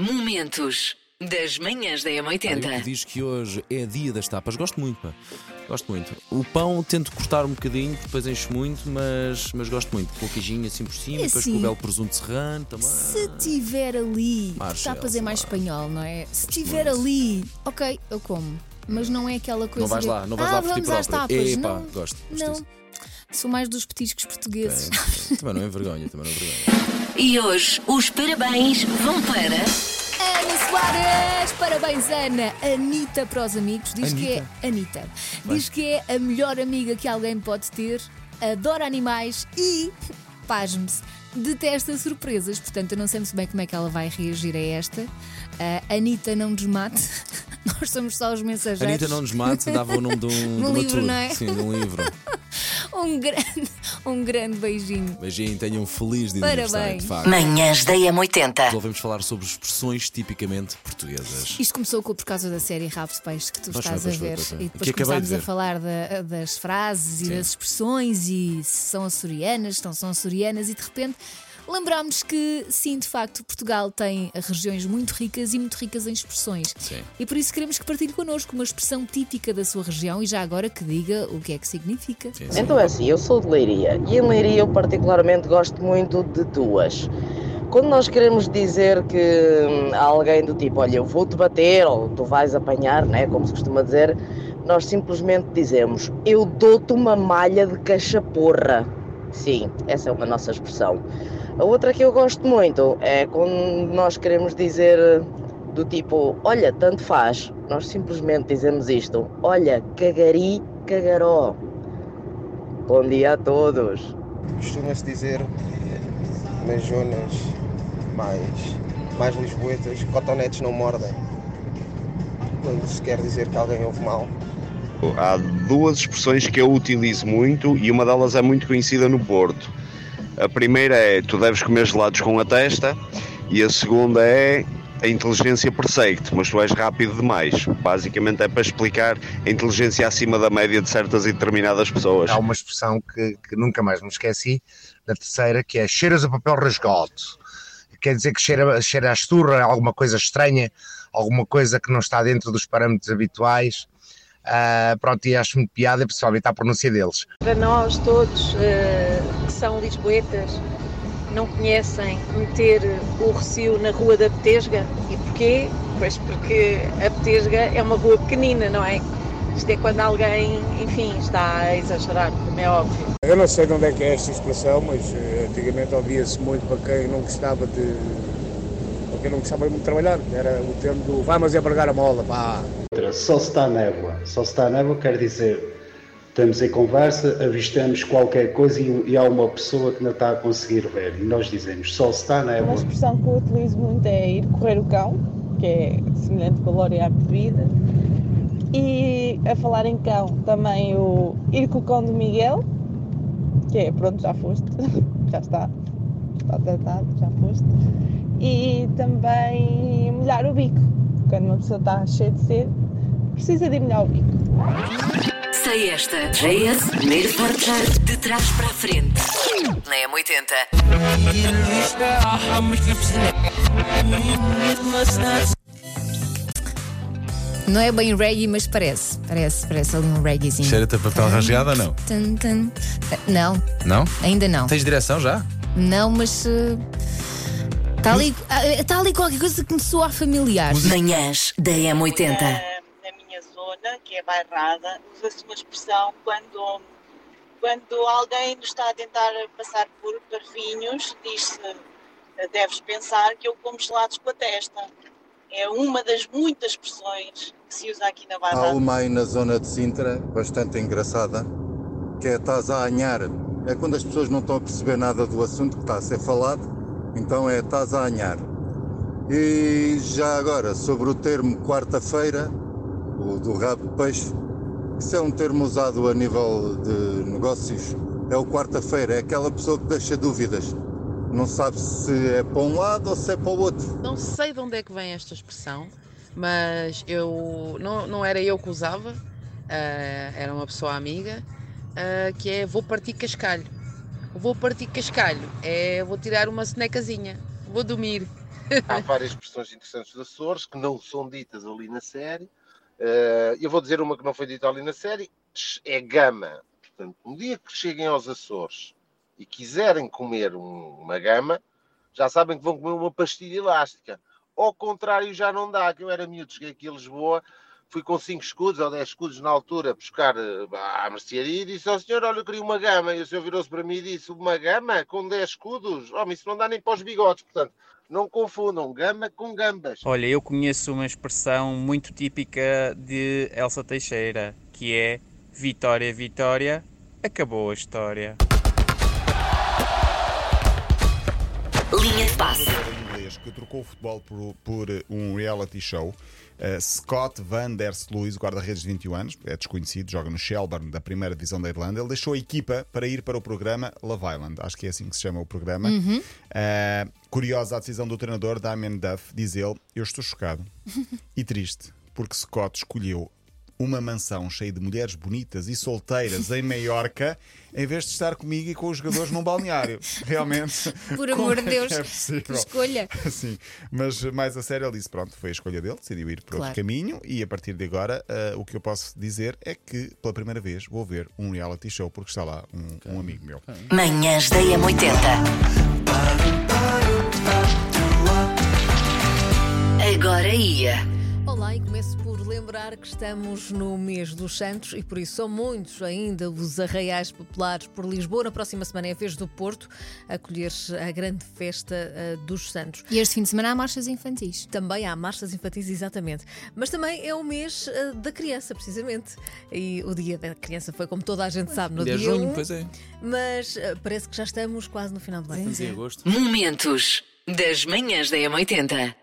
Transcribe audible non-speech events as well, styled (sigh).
Momentos das manhãs da Olha, que M80. diz que hoje é dia das tapas. Gosto muito, pá. Gosto muito. O pão tento cortar um bocadinho, depois encho muito, mas, mas gosto muito. Com o queijinho assim por cima, É depois assim. com o belo presunto serrano também. Se tiver ali, Marcelo, tapas é mais espanhol, não é? Se tiver muito. ali, ok, eu como. Mas não é aquela coisa. Não vais de, lá, não vais ah, lá por ti vamos às próprio. tapas. Epá, não, gosto. gosto não. disso. Sou mais dos petiscos portugueses. É, também não é vergonha, também não é vergonha. E hoje os parabéns vão para. Ana Soares! Parabéns, Ana! Anitta para os amigos. Diz que é. Anitta. Diz que é a melhor amiga que alguém pode ter, adora animais e, pasme-se, detesta surpresas. Portanto, eu não sei muito bem como é que ela vai reagir a esta. A Anitta não nos mate. (laughs) Nós somos só os mensageiros. Anitta não nos mate, dava o nome de um, (laughs) de livro, tour. não é? Sim, de um livro. Um grande, (laughs) um grande beijinho. Beijinho, tenham um feliz dia de Parabéns. aniversário, de facto. Manhãs da M80. Resolvemos falar sobre expressões tipicamente portuguesas. Isto começou com- por causa da série Rabo de Peixe que tu Pois estás foi, a foi, ver. pois foi. E Que depois acabei de começámos a falar da- das frases e Sim. das expressões e se são açorianas, se não são açorianas, e de repente lembrámos que sim, de facto, Portugal tem regiões muito ricas e muito ricas em expressões. Sim. E por isso queremos que partilhe connosco uma expressão típica da sua região e já agora que diga o que é que significa. Sim, sim. Então é assim, eu sou de Leiria e em Leiria eu particularmente gosto muito de duas. Quando nós queremos dizer que hum, há alguém do tipo, olha, eu vou-te bater ou tu vais apanhar, né, como se costuma dizer, nós simplesmente dizemos, eu dou-te uma malha de cachaporra. Sim, essa é uma nossa expressão. A outra que eu gosto muito é quando nós queremos dizer do tipo, olha, tanto faz. Nós simplesmente dizemos isto, olha, cagari, cagaró. Bom dia a todos. costuma-se dizer nas zonas mais, mais lisboetas, cotonetes não mordem. Quando se quer dizer que alguém ouve mal. Há duas expressões que eu utilizo muito e uma delas é muito conhecida no Porto. A primeira é tu deves comer gelados com a testa e a segunda é a inteligência persegue-te, mas tu és rápido demais. Basicamente é para explicar a inteligência acima da média de certas e determinadas pessoas. Há uma expressão que, que nunca mais me esqueci, na terceira, que é cheiras a papel rasgado. Quer dizer que cheira, cheira a esturra, alguma coisa estranha, alguma coisa que não está dentro dos parâmetros habituais. Ah, pronto, e acho muito piada, principalmente à pronúncia deles. Para nós todos que são lisboetas, não conhecem meter o recio na Rua da Betesga. E porquê? Pois porque a Betesga é uma rua pequenina, não é? Isto é quando alguém, enfim, está a exagerar, como é óbvio. Eu não sei de onde é que é esta expressão, mas eh, antigamente ouvia-se muito para quem não gostava de. para quem não gostava muito de trabalhar. Era o termo do vai, mas é pregar a mola, pá. Só se está névoa. Só se está névoa quer dizer estamos em conversa, avistamos qualquer coisa e, e há uma pessoa que não está a conseguir ver. E nós dizemos só se está Uma névoa. expressão que eu utilizo muito é ir correr o cão, que é semelhante com a glória à bebida. E a falar em cão, também o ir com o cão do Miguel, que é pronto, já foste, (laughs) já está, está tratado, já foste. E também molhar o bico, quando uma pessoa está cheia de sede, precisa de molhar o bico. Sei esta. JS, primeiro portar de trás para a frente. Na M80. Não é bem reggae, mas parece. Parece, parece ali um reggaezinho. Cheira-te a papel rasgado ou não? Tum, tum. Não, Não? ainda não. Tens direção já? Não, mas. Está ali, ah, tá ali qualquer coisa que me soa familiar. Manhãs da M80. Zona, que é bairrada, usa-se uma expressão quando, quando alguém nos está a tentar passar por parvinhos, diz-se, deves pensar que eu como gelados com a testa. É uma das muitas expressões que se usa aqui na Há bairrada. uma aí na zona de Sintra, bastante engraçada, que é estás a anhar. É quando as pessoas não estão a perceber nada do assunto que está a ser falado, então é estás a anhar. E já agora, sobre o termo quarta-feira, o do rabo de peixe, isso é um termo usado a nível de negócios. É o quarta-feira, é aquela pessoa que deixa dúvidas. Não sabe se é para um lado ou se é para o outro. Não sei de onde é que vem esta expressão, mas eu não, não era eu que usava, ah, era uma pessoa amiga, ah, que é vou partir cascalho. Vou partir cascalho é vou tirar uma sonecazinha, vou dormir. há (laughs) várias expressões interessantes dos Açores que não são ditas ali na série. Uh, eu vou dizer uma que não foi dita ali na série: é gama. Portanto, um dia que cheguem aos Açores e quiserem comer um, uma gama, já sabem que vão comer uma pastilha elástica. Ao contrário, já não dá, que eu era miúdo, cheguei aqui a Lisboa, fui com 5 escudos ou 10 escudos na altura buscar uh, à mercearia e disse ao senhor, olha, eu queria uma gama. E o senhor virou-se para mim e disse, uma gama com 10 escudos? Oh, isso não dá nem para os bigodes, portanto, não confundam gama com gambas. Olha, eu conheço uma expressão muito típica de Elsa Teixeira, que é Vitória, Vitória, acabou a história. Linha de passe. Inglês que trocou o futebol por, por um reality show. Uh, Scott Van Der Sluis, guarda-redes de 21 anos, é desconhecido, joga no Shelburne da primeira divisão da Irlanda. Ele deixou a equipa para ir para o programa Love Island, acho que é assim que se chama o programa. Uhum. Uh, curiosa a decisão do treinador Damien Duff, diz ele: Eu estou chocado (laughs) e triste, porque Scott escolheu uma mansão cheia de mulheres bonitas e solteiras em Maiorca, em vez de estar comigo e com os jogadores num balneário. (laughs) Realmente. Por amor de é Deus, É possível? que escolha. (laughs) Sim, mas mais a sério, ele disse: pronto, foi a escolha dele, decidiu ir por Claro. outro caminho e a partir de agora ah, o que eu posso dizer é que pela primeira vez vou ver um reality show porque está lá um, um amigo meu. Manhãs da M80. Agora ia. Olá, e começo por lembrar que estamos no mês dos Santos e por isso são muitos ainda os arraiais populares por Lisboa. Na próxima semana é a vez do Porto acolher a grande festa eh, dos Santos. E este fim de semana há marchas infantis. Também há marchas infantis, exatamente. Mas também é o mês eh, da criança, precisamente. E o dia da criança foi, como toda a gente sabe, no Dia dia junho, 1, pois é. Mas eh, parece que já estamos quase no final do. Estamos em agosto. Momentos das manhãs da M80.